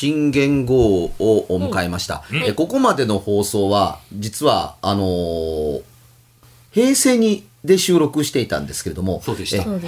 新元号を迎えました、えここまでの放送は実はあのー平成にで収録していたんですけれども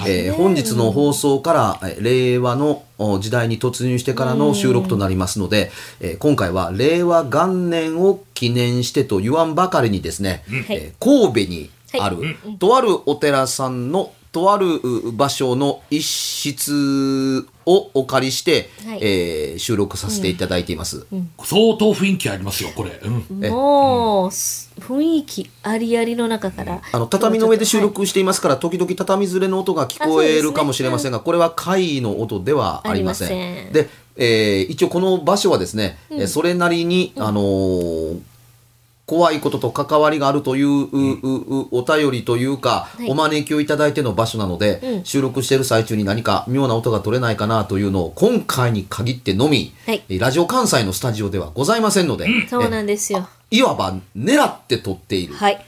え本日の放送からえ令和のお時代に突入してからの収録となりますので、えー今回は令和元年を記念してと言わんばかりにですね、えー神戸にある、とあるお寺さんのとあるう場所の一室をお借りして、はいえー収録させていただいています。相当雰囲気ありますよ、これ。うん。えもう、雰囲気ありありの中から。あの畳の上で収録していますから、時々畳ずれの音が聞こえるかもしれませんが、これは怪異の音ではありません。ありませんで、えー一応この場所はですね、えーそれなりに、あのー怖いことと関わりがあるという,う、ううお便りというか、い。お招きをいただいての場所なので、うん。収録している最中に何か妙な音が取れないかなというのを今回に限ってのみ、はい。えーラジオ関西のスタジオではございませんので、そうなんですよ。えいわば狙って撮っている。はい。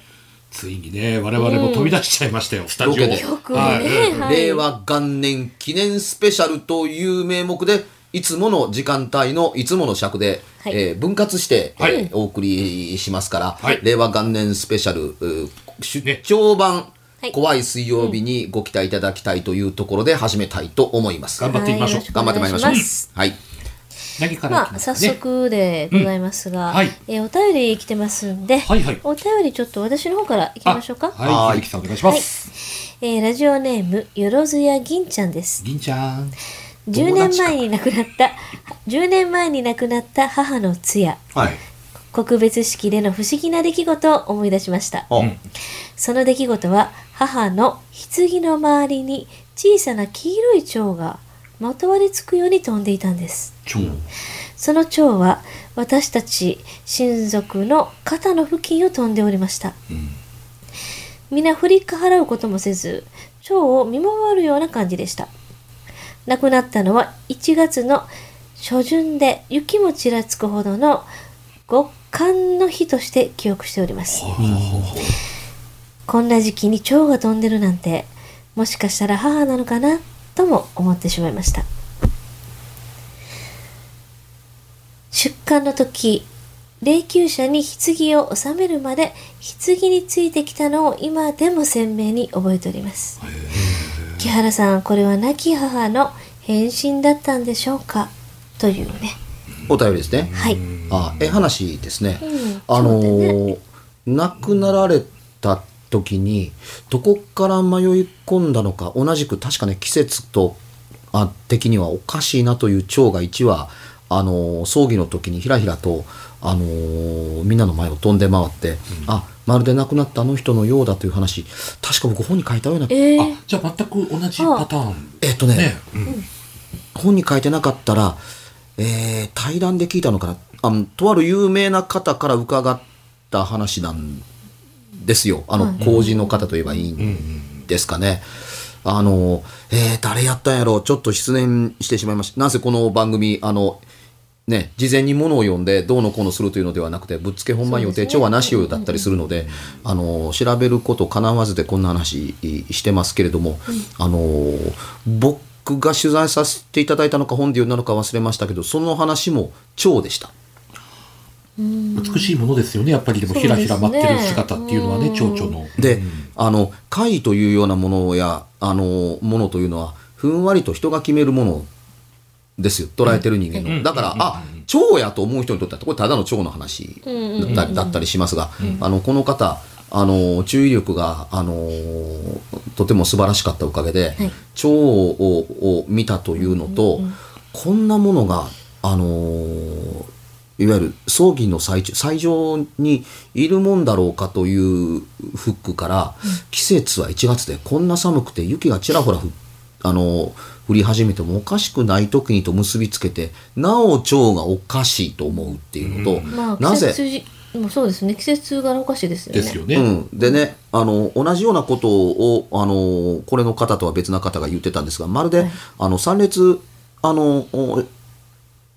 ついにね、我々も飛び出しちゃいましたよ、スタジオ。で。ね、はい。はい。令和元年記念スペシャルという名目でいつもの時間帯のいつもの尺で、はいえー分割して、はいえーお送りしますから、はい令和元年スペシャル出ね張版、はい怖い水曜日にご期待いただきたいというところで始めたいと思います。頑張っていきましょうはい頑張ってまいりましょう。はい。何からいまあ、早。速でございますが、うんはいえーお便り来てますんで、はいはいお便りちょっと私の方からいきましょうか。はい、はいゆきさんお願いします。えーラジオネーム、よろずや銀ちゃんです。銀ちゃん。10年前に亡くなった、10年前に亡くなった母の通夜、はい。告別式での不思議な出来事を思い出しました。あその出来事は、母の棺の周りに小さな黄色い蝶がまとわりつくように飛んでいたんです。その蝶は私たち親族の肩の付近を飛んでおりました。皆振り払うこともせず、蝶を見守るような感じでした。亡くなったのは1月の初旬で雪もちらつくほどの極寒の日として記憶しております。こんな時期に蝶が飛んでるなんて、もしかしたら母なのかなとも思ってしまいました。出棺の時、霊柩車に棺を収めるまで棺についてきたのを今でも鮮明に覚えております。木原さん、これは亡き母の変身だったんでしょうか？というね。お便りですね。はい。あえ話ですね。うんあのそうだねー亡くなられた時にどこから迷い込んだのか同じく確かね季節とあ的にはおかしいなという蝶が1羽あのー葬儀の時にひらひらと、あのーみんなの前を飛んで回って、あまるで亡くなったあの人のようだという話。確か僕本に書いたような。えー。あ、じゃあ全く同じパターン。えっとねね。うん。本に書いてなかったら、えー対談で聞いたのかな。あのとある有名な方から伺った話なんですよ。あの、工事の方といえばいいんですかね。あの、えー誰やったんやろう。ちょっと失念してしまいました。なぜこの番組、あの、ね、事前にものを読んでどうのこうのするというのではなくてぶっつけ本番予定調はなしよだったりするのであの調べることかなわずでこんな話してますけれども、あの僕が取材させていただいたのか本で読んだのか忘れましたけどその話も蝶でした。美しいものですよねやっぱりでもひらひら舞ってる姿っていうのはね蝶々の。で、あの怪というようなものやあのものというのはふんわりと人が決めるものですよ。捉えてる人間の、だから、あ蝶やと思う人にとってはこれただの蝶の話だったりしますが、あのこの方あの注意力があのとても素晴らしかったおかげで、はい。蝶をを見たというのと、こんなものがあのいわゆる葬儀の最中最上にいるもんだろうかというフックから、季節は1月でこんな寒くて雪がちらほら降あの降り始めてもおかしくない時にと結びつけてなお蝶がおかしいと思うっていうのと、まあ、なぜ？季節じもうそうですね。季節がおかしいですよね。ですよね。うん、でねあの同じようなことをあのこれの方とは別な方が言ってたんですがまるで、はい。あの参列あのお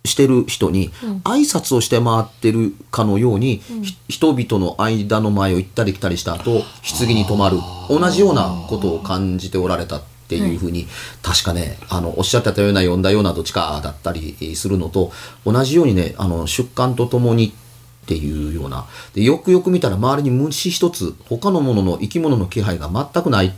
してる人に挨拶をして回ってるかのように、ひ人々の間の前を行ったり来たりした後棺に泊まる。同じようなことを感じておられた。っていうふうに、確かねあのおっしゃってたような読んだようなどっちかだったりするのと同じようにねあの出棺とともにっていうような。でよくよく見たら周りに虫一つ他のものの生き物の気配が全くない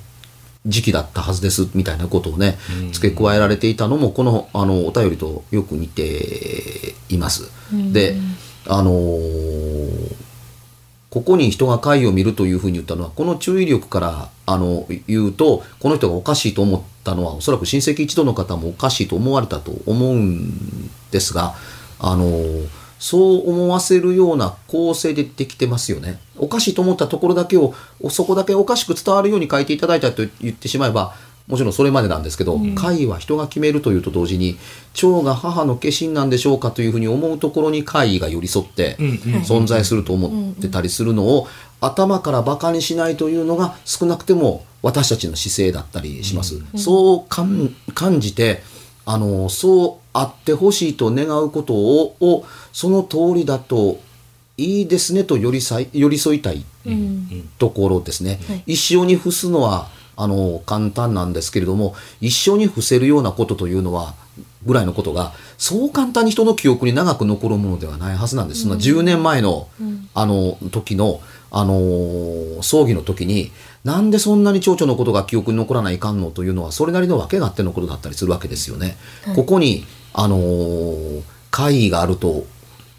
時期だったはずですみたいなことをね付け加えられていたのもこのあのお便りとよく似ています。であのーここに人が貝を見るというふうに言ったのはこの注意力からあの言うとこの人がおかしいと思ったのはおそらく親戚一同の方もおかしいと思われたと思うんですがあのそう思わせるような構成でできてますよね。おかしいと思ったところだけをそこだけおかしく伝わるように書いていただいたと言ってしまえばもちろんそれまでなんですけど、怪は人が決めるというと同時に蝶が母の化身なんでしょうかというふうに思うところに怪が寄り添って存在すると思ってたりするのを頭からバカにしないというのが少なくても私たちの姿勢だったりします。そう感感じてあのそうあってほしいと願うことををその通りだといいですねと寄り添い寄り添いたいところですね、はい。一生に付すのはあの簡単なんですけれども一生に付せるようなことというのはぐらいのことがそう簡単に人の記憶に長く残るものではないはずなんです。そんな10年前の、あの時のあのー葬儀の時になんでそんなに蝶々のことが記憶に残らないかんのというのはそれなりの訳があってのことだったりするわけですよね。ここにあのー怪異があると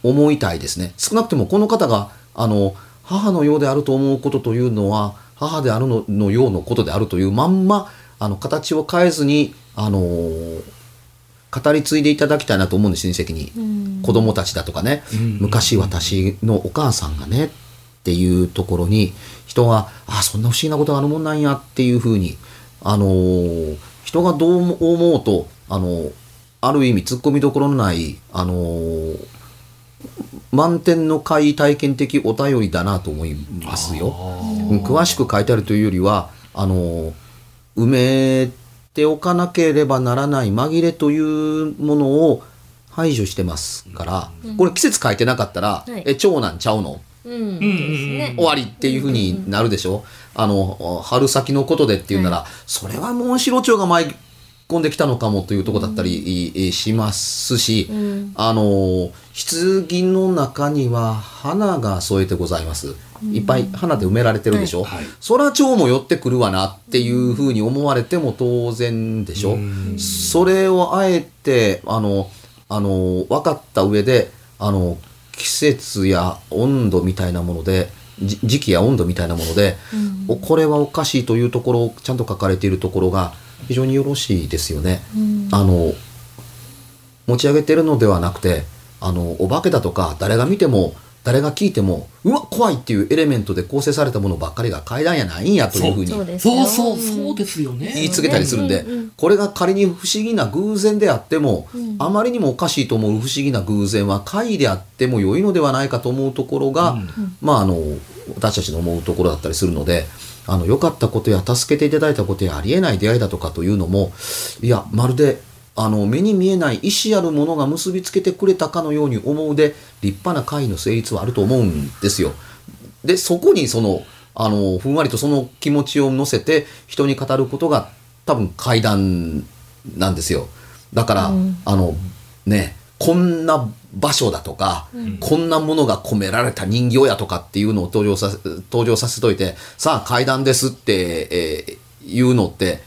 思いたいですね。少なくともこの方があの母のようであると思うことというのは母であるののようのことであるというまんまあの形を変えずにあのー語り継いでいただきたいなと思うんです親戚に、子供たちだとかね、昔私のお母さんがねっていうところに人があそんな不思議なことがあるもんなんやっていうふうにあのー人がどう思うとあのーある意味突っ込みどころのないあのー満点の怪異体験的お便りだなと思いますよ。うん詳しく書いてあるというよりはあの埋めておかなければならない紛れというものを排除してますから、これ季節書いてなかったら、はい。え長男ちゃうの？うん、終わりっていうふうになるでしょ、あの春先のことでっていうなら、それはモンシロチョウが舞い込んできたのかもというところだったりいしますし、ん。あの棺の中には花が添えてございます。いっぱい花で埋められてるでしょ、はい。そら蝶も寄ってくるわなっていうふうに思われても当然でしょ、それをあえてあのあの分かった上であの季節や温度みたいなものでじ時期や温度みたいなもので、おこれはおかしいというところをちゃんと書かれているところが非常によろしいですよね。あの持ち上げてるのではなくてあのお化けだとか誰が見ても誰が聞いてもうわ怖いっていうエレメントで構成されたものばっかりが階段やないんやというふうに。そうですよ。そうそうそうですよね。言いつけたりするんで、これが仮に不思議な偶然であっても、あまりにもおかしいと思う不思議な偶然は怪異であっても良いのではないかと思うところが、まああの私たちの思うところだったりするのであの良かったことや助けていただいたことやありえない出会いだとかというのもいやまるであの目に見えない意思あるものが結びつけてくれたかのように思うで立派な会の成立はあると思うんですよ。でそこにそのあのふんわりとその気持ちを乗せて人に語ることが多分会談なんですよ。だから、あのねこんな場所だとか、こんなものが込められた人形やとかっていうのを登場させ登場させといてさあ階段ですって、えー言うのって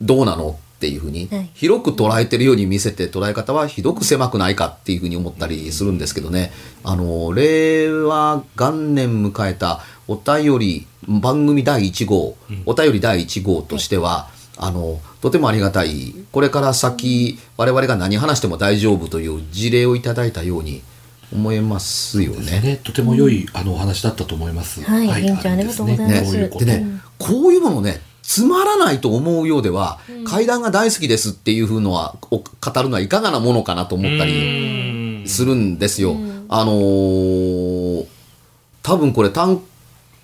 どうなのっていうふうに、はい。広く捉えてるように見せて捉え方はひどく狭くないかっていうふうに思ったりするんですけどね。あの令和元年迎えたお便り番組第1号、お便り第1号としては、あのとてもありがたい。これから先我々が何話しても大丈夫という事例をいただいたように思えますよね。ね、とても良い、あのお話だったと思います。はい元ちゃんありがとうございます。そういうこと。でね、こういうものねつまらないと思うようでは、階段が大好きですっていうふうのはお語るのはいかがなものかなと思ったりするんですよ。あのー多分これ単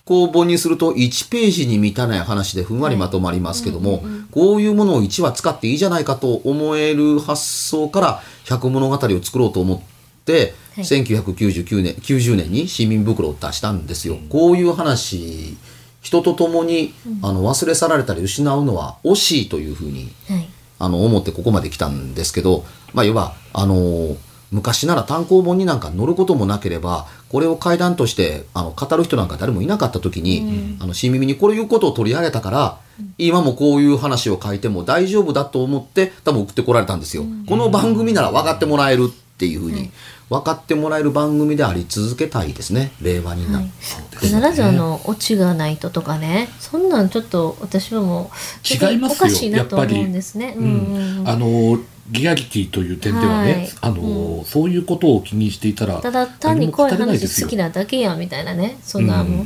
行本にすると1ページに満たない話でふんわりまとまりますけども、こういうものを1話使っていいじゃないかと思える発想から百物語を作ろうと思って、はい。1999年90年に市民袋を出したんですよ。こういう話人と共に、あの忘れ去られたり失うのは惜しいというふうにはい。あの思ってここまで来たんですけど、まあ、要はあのー昔なら単行本になんか載ることもなければこれを怪談としてあの語る人なんか誰もいなかった時に、あの新耳にこういうことを取り上げたから、今もこういう話を書いても大丈夫だと思って多分送ってこられたんですよ。この番組なら分かってもらえるっていうふうに、分かってもらえる番組であり続けたいですね。令和になって。必ずあのオチがないととかね。そんなんちょっと私はもう違いますよ。おかしいなと思うんですね。うんうん。うん。あのリアリティという点ではね、はい。あのそういうことを気にしていたらただ単にこうい話好きなだけやみたいなね。そんなも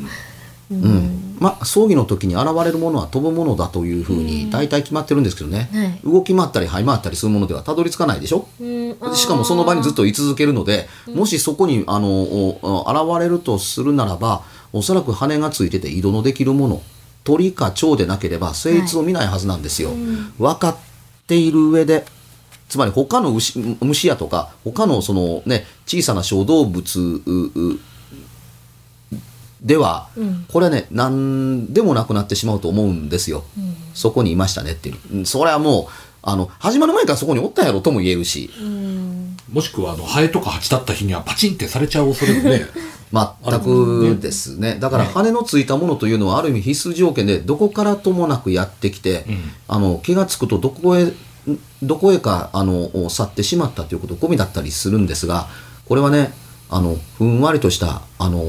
う、うん。うん。まあ、葬儀の時に現れるものは飛ぶものだというふうに大体決まってるんですけどね、はい。動き回ったり這い回ったりするものではたどり着かないでしょ？うん。しかもその場にずっと居続けるので、もしそこにあの現れるとするならばおそらく羽がついてて移動のできるもの。鳥か蝶でなければ成立を見ないはずなんですよ。分かっている上でつまり他の牛虫やとか他のそのね小さな小動物ううでは、これはね何でもなくなってしまうと思うんですよ、そこにいましたねっていう。うんそれはもうあの始まる前からそこにおったやろとも言えるし、もしくはあのハエとかハチだった日にはパチンってされちゃう恐れもね 全くですね。だから羽のついたものというのはある意味必須条件でどこからともなくやってきて、あの気が付くとどこへどこへかあの去ってしまったということゴミだったりするんですがこれはねあのふんわりとしたあの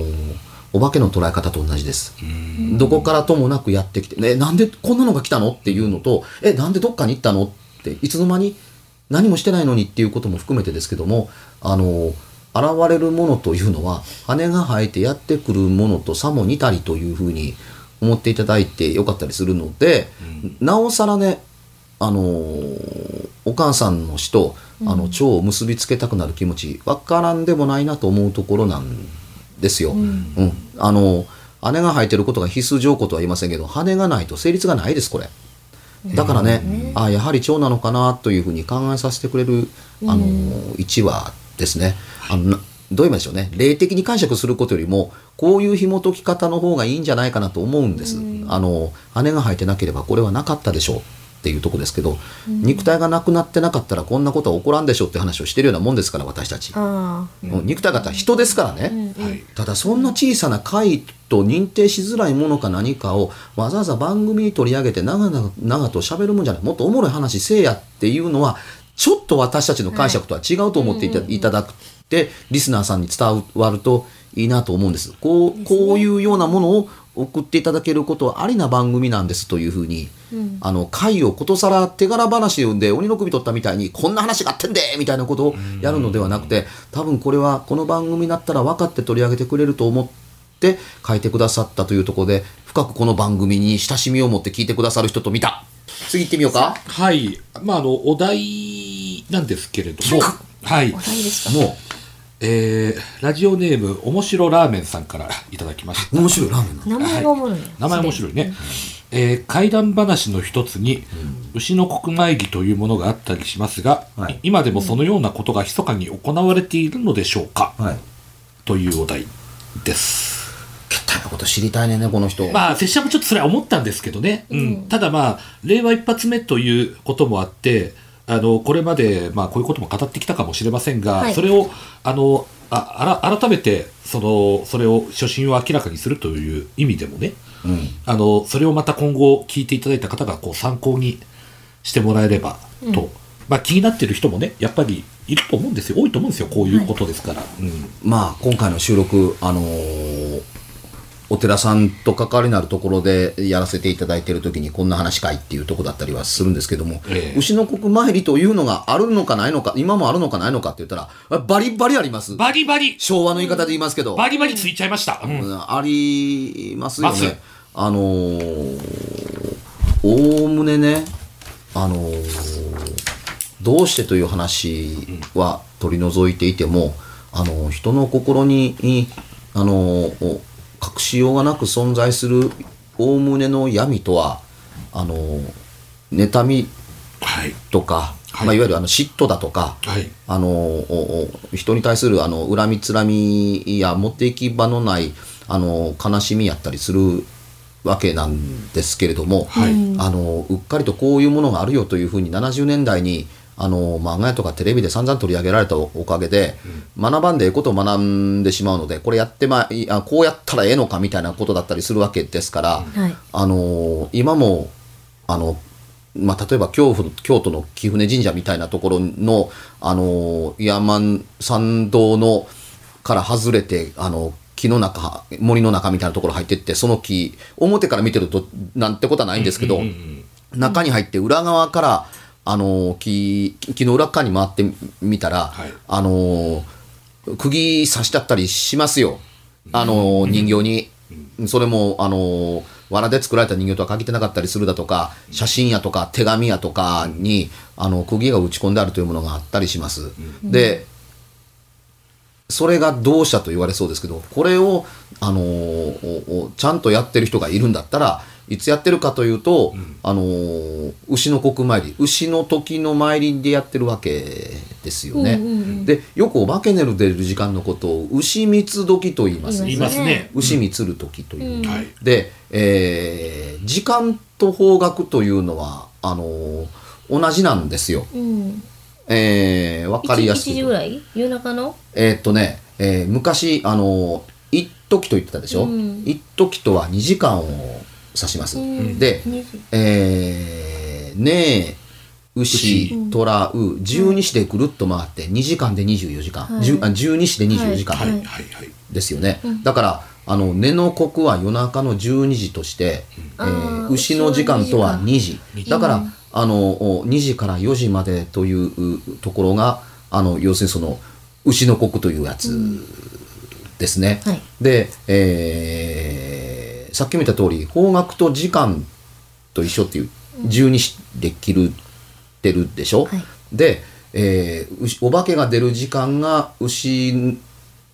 お化けの捉え方と同じです。どこからともなくやってきて、ね、なんでこんなのが来たのっていうのと、え、なんでどっかに行ったの？って、いつの間に何もしてないのにっていうことも含めてですけども、あの、現れるものというのは、羽が生えてやってくるものとさも似たりというふうに思っていただいてよかったりするので、なおさらね、あのお母さんの死とあの蝶を結びつけたくなる気持ちわからんでもないなと思うところなんですよ。うん。あの羽が生えてることが必須条項とは言いませんけど羽がないと成立がないですこれ。だからね、あやはり蝶なのかなというふうに考えさせてくれるあの1話ですね。あのなどう言いましょうね。霊的に解釈することよりもこういう紐解き方の方がいいんじゃないかなと思うんです。あの羽が生えてなければこれはなかったでしょうっていうとこですけど、肉体がなくなってなかったらこんなことは起こらんでしょうって話をしてるようなもんですから私たち。肉体がったら人ですからね、はい。ただそんな小さな回と認定しづらいものか何かをわざわざ番組に取り上げて長々長と喋るもんじゃない。もっとおもろい話せえやっていうのはちょっと私たちの解釈とは違うと思っていた,、いただくってリスナーさんに伝わるといいなと思うんです。こうこういうようなものを送っていただけることはありな番組なんですというふうに、あの回をことさら手柄話で鬼の首取ったみたいにこんな話があってんでみたいなことをやるのではなくて多分これはこの番組だったら分かって取り上げてくれると思って書いてくださったというところで深くこの番組に親しみを持って聞いてくださる人と見た。次行ってみようか。はい。まああのお題なんですけれども。はい。あお題ですか？もえーラジオネームおもしろラーメンさんからいただきました。う面白いラーメンな名前がおもろい。よ、名前面白いね、えー怪談話の一つに、牛の国参りというものがあったりしますが、はい。今でもそのようなことが密かに行われているのでしょうか、はい。というお題です。けったいなこと知りたいねんねこの人、まあ、拙者もちょっとそれは思ったんですけどね。うん。ただまあ、令和一発目ということもあって、あの、これまで、まあ、こういうことも語ってきたかもしれませんが、はいそれを、あの、ああら改めて、その、それを、初心を明らかにするという意味でもね、うんあの、それをまた今後聞いていただいた方が、こう、参考にしてもらえればと、まあ、気になってる人もね、やっぱりいると思うんですよ。多いと思うんですよ。こういうことですから。うん。まあ今回の収録あのーお寺さんと関わりのあるところでやらせていただいている時にこんな話かいっていうとこだったりはするんですけども、ええ牛の国参りというのがあるのかないのか今もあるのかないのかって言ったらバリバリありますバリバリ昭和の言い方で言いますけど、バリバリついちゃいました。うん。うんありますよね。あのーおおむねね、あのーどうしてという話は取り除いていても、あのー人の心に、いあの隠しようがなく存在するおおむねの闇とは、あのー妬みはい。とか、はいいまあ、いわゆるあの嫉妬だとか、はい。あの人に対するあの恨みつらみや持っていき場のないあの悲しみやったりするわけなんですけれども、はいあのうっかりとこういうものがあるよというふうに70年代にあの漫画やとかテレビで散々取り上げられたおおかげで、学ばんでええことを学んでしまうのでこれやってまいあこうやったらええのかみたいなことだったりするわけですから、はい。あの今もあの、まあ、例えば京都京都の貴船神社みたいなところのあの山参道のから外れてあの木の中森の中みたいなところ入ってってその木表から見てるとなんてことはないんですけど、中に入って裏側からあの木木の裏側に回ってみたら、はい。あの釘刺しちゃったりしますよ。あの人形に。それもあの藁で作られた人形とは限ってなかったりするだとか写真やとか手紙やとかにあの釘が打ち込んであるというものがあったりします。でそれがどうしたと言われそうですけどこれを、あのちゃんとやってる人がいるんだったらいつやってるかというと、あの牛の国参り牛の時の参りでやってるわけですよね。うんうんうんでよくお化け寝る出る時間のことを牛蜜時と言います言いますね。牛蜜る時という。うん。はい。で、えー時間と方角というのはあのー同じなんですよ。うん。えー、わかりやす1く時ぐらい？夜中の？えーっとね、えー昔あのー一時と言ってたでしょ、うん。一時とは2時間を指します。うんで、2時えー、ねえ牛、虎、う、十二支でぐるっと回って2時間で24時間、はい。十あ十二支で24時間、はい。ははい。い。はい。ですよね、だからあの根の刻は夜中の12時として、えーあー牛の時間とは2時二時。だから、あのお2時から4時までといううところがあの要するにその牛の刻というやつですね、はい。で、えーさっきも言った通り方角と時間と一緒っていう12時で切るってるでしょ、はい。で、えー牛お化けが出る時間が牛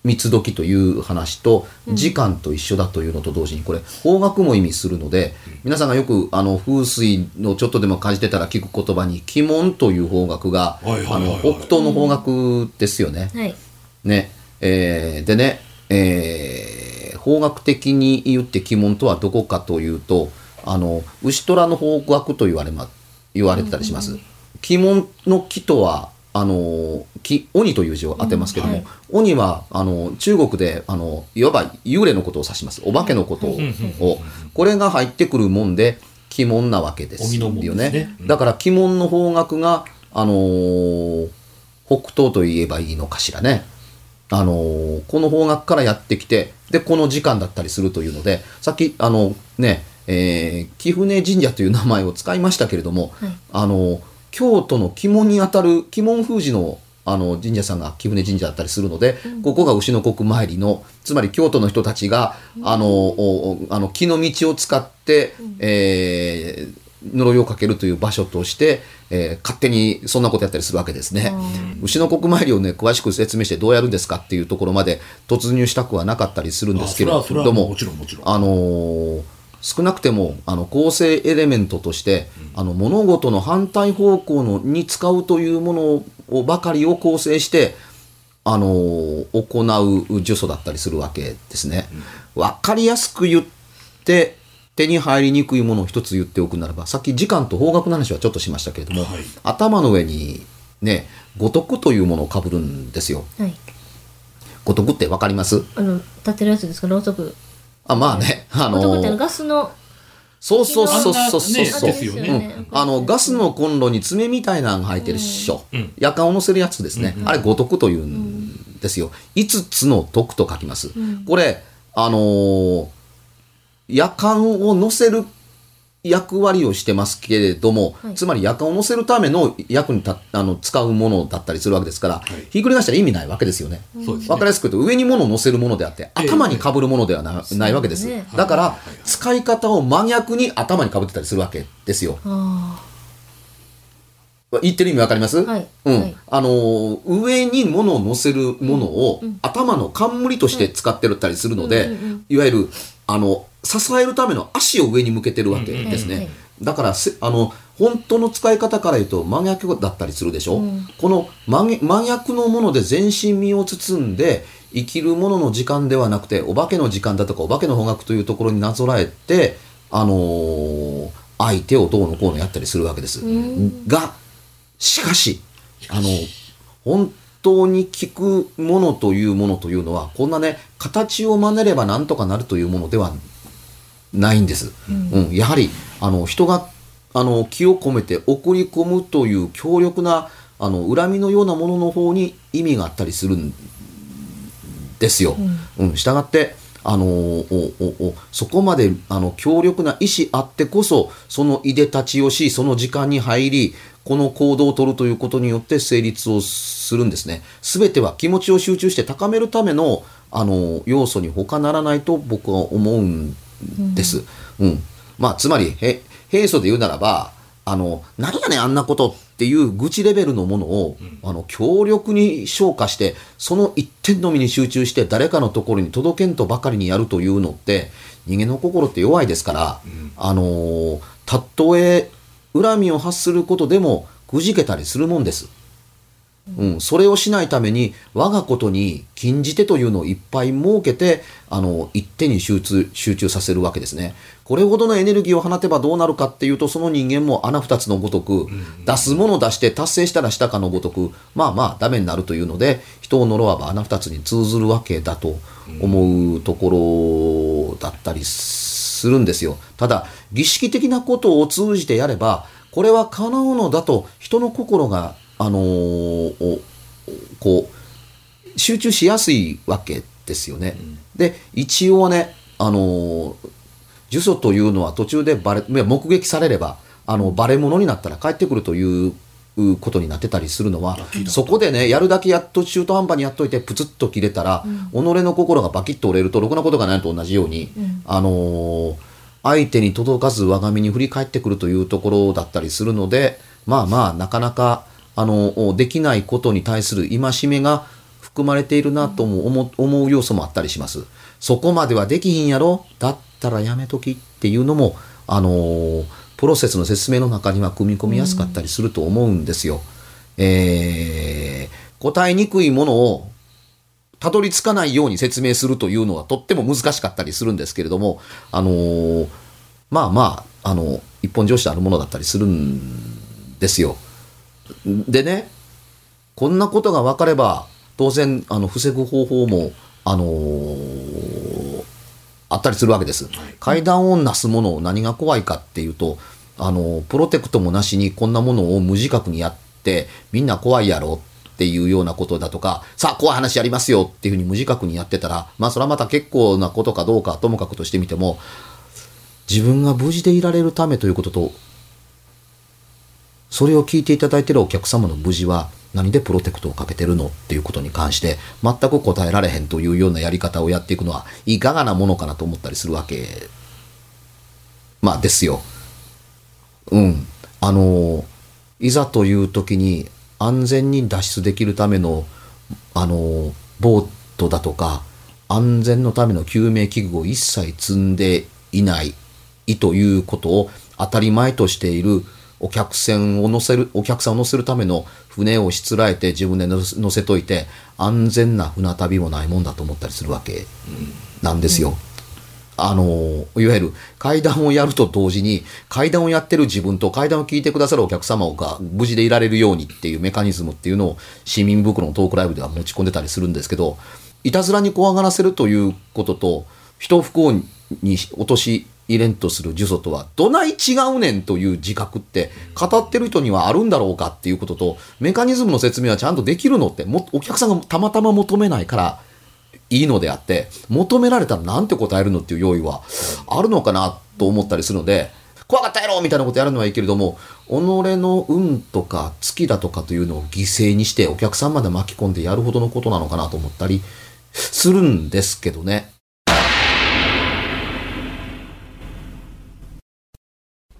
三つ時という話と時間と一緒だというのと同時にこれ方角も意味するので皆さんがよくあの風水のちょっとでも感じてたら聞く言葉に鬼門という方角があの北東の方角ですよね。はい。ね。えーでね、えー方角的に言って鬼門とはどこかというとあの牛虎の方角と言われ,、ま、言われてたりします。鬼門の木とはあの木鬼という字を当てますけども、はい。鬼はあの中国であのいわば幽霊のことを指します。お化けのことを、これが入ってくるもんで鬼門なわけです鬼よの門ですね。うん。だから鬼門の方角があのー北東と言えばいいのかしらね。あのーこの方角からやってきてでこの時間だったりするというのでさっきあのね、えー貴船神社という名前を使いましたけれども、はい。あの京都の鬼門にあたる鬼門封じのあの神社さんが貴船神社だったりするので、ここが牛の国参りのつまり京都の人たちが、あのおおあの木の道を使って、えー呪いをかけるという場所として、えー勝手にそんなことやったりするわけですね。牛の国参りをね詳しく説明してどうやるんですかっていうところまで突入したくはなかったりするんですけれどもはもちろんもちろん。あのー少なくてもあの構成エレメントとして、あの物事の反対方向のに使うというものをばかりを構成してあの行う呪詛だったりするわけですね。わかりやすく言って手に入りにくいものを一つ言っておくならばさっき時間と方角の話はちょっとしましたけれども、はい。頭の上にね五徳というものをかぶるんですよ。はい。五徳ってわかります？あの立ってるやつですか？ろうそく。あまあねあの男ってあのガスのそうそうそうそう。そう、ですよね。ねうん、あのガスのコンロに爪みたいなのが入ってるっしょ、うん。夜間を乗せるやつですね、あれ五徳というんですよ。5つの徳と書きます、これあのー夜間を乗せる役割をしてますけれども、はい。つまり夜間を乗せるための役にたあの使うものだったりするわけですから、ひっくり返したら意味ないわけですよね。そうですね。わかりやすく言うと上に物を乗せるものであって頭にかぶるものではな,、ないわけです、ね。だから使い方を真逆に頭にかぶってたりするわけですよ。あ言ってる意味わかります、はい。うん。はい。あのー上に物を乗せるものを、頭の冠として使ってるったりするので、うんうんうん。いわゆるあの支えるための足を上に向けてるわけですね、だからせあの本当の使い方から言うと真逆だったりするでしょ、うん。この真真逆のもので全身身を包んで生きるものの時間ではなくてお化けの時間だとかお化けの方角というところになぞらえてあのー相手をどうのこうのやったりするわけです、ん。がしかしあの本当に効くものというものというのはこんなね形を真似ればなんとかなるというものではないんです、うん。やはりあの人があの気を込めて送り込むという強力なあの恨みのようなものの方に意味があったりするんですよ。うん、したがってあのそこまであの強力な意志あってこそそのいでたちをしその時間に入りこの行動を取るということによって成立をするんですね。すべては気持ちを集中して高めるためのあの要素に他ならないと僕は思うんです。うんまあ、つまりへ平素で言うならばあの何やねんあんなことっていう愚痴レベルのものを、あの強力に消化してその一点のみに集中して誰かのところに届けんとばかりにやるというのって人間の心って弱いですから、あのたとえ恨みを発することでもくじけたりするもんです。うん、それをしないために我がことに禁じ手というのをいっぱい設けてあの一手に集中集中させるわけですね。これほどのエネルギーを放てばどうなるかっていうとその人間も穴二つのごとく、出すもの出して達成したらしたかのごとくまあまあダメになるというので人を呪わば穴二つに通ずるわけだと思うところだったりするんですよ。ただ儀式的なことを通じてやればこれは叶うのだと人の心があのーおこう集中しやすいわけですよね。で一応ねあのー呪詛というのは途中でバレいや目撃されればあのバレ物になったら帰ってくるといううことになってたりするのはそこでねやるだけやっと中途半端にやっといてプツッと切れたら、己の心がバキッと折れるとろくなことがないのと同じように、あのー相手に届かず我が身に振り返ってくるというところだったりするのでまあまあなかなかあのできないことに対する戒めが含まれているなとも思,、思う要素もあったりします。そこまではできひんやろ？だったらやめときっていうのもあのプロセスの説明の中には組み込みやすかったりすると思うんですよ。えー答えにくいものをたどり着かないように説明するというのはとっても難しかったりするんですけれども、あのーまあまあ、あの、一本上司であるものだったりするんですよ。でね、こんなことが分かれば、当然、あの、防ぐ方法も、あのーあったりするわけです。階段をなすものを何が怖いかっていうと、あの、プロテクトもなしにこんなものを無自覚にやって、みんな怖いやろっていうようなことだとか、さあ、怖い話やりますよっていうふうに無自覚にやってたら、まあ、それはまた結構なことかどうかともかくとしてみても、自分が無事でいられるためということと、それを聞いていただいているお客様の無事は何でプロテクトをかけてるのっていうことに関して全く答えられへんというようなやり方をやっていくのはいかがなものかなと思ったりするわけまあですよ。うん。あの、いざという時に安全に脱出できるためのあの、ボートだとか安全のための救命器具を一切積んでいないいということを当たり前としているお客船を乗せる、お客さんを乗せるための船をしつらえて自分で乗せといて安全な船旅もないもんだと思ったりするわけなんですよ。あのいわゆる階段をやると同時に階段をやってる自分と階段を聞いてくださるお客様が無事でいられるようにっていうメカニズムっていうのを市民袋のトークライブでは持ち込んでたりするんですけどいたずらに怖がらせるということと人を不幸に陥れんとする呪詛とはどない違うねんという自覚って語ってる人にはあるんだろうかっていうこととメカニズムの説明はちゃんとできるのってもお客さんがたまたま求めないからいいのであって求められたらなんて答えるのっていう用意はあるのかなと思ったりするので怖かったやろみたいなことやるのはいいけれども己の運とか月だとかというのを犠牲にしてお客さんまで巻き込んでやるほどのことなのかなと思ったりするんですけどね。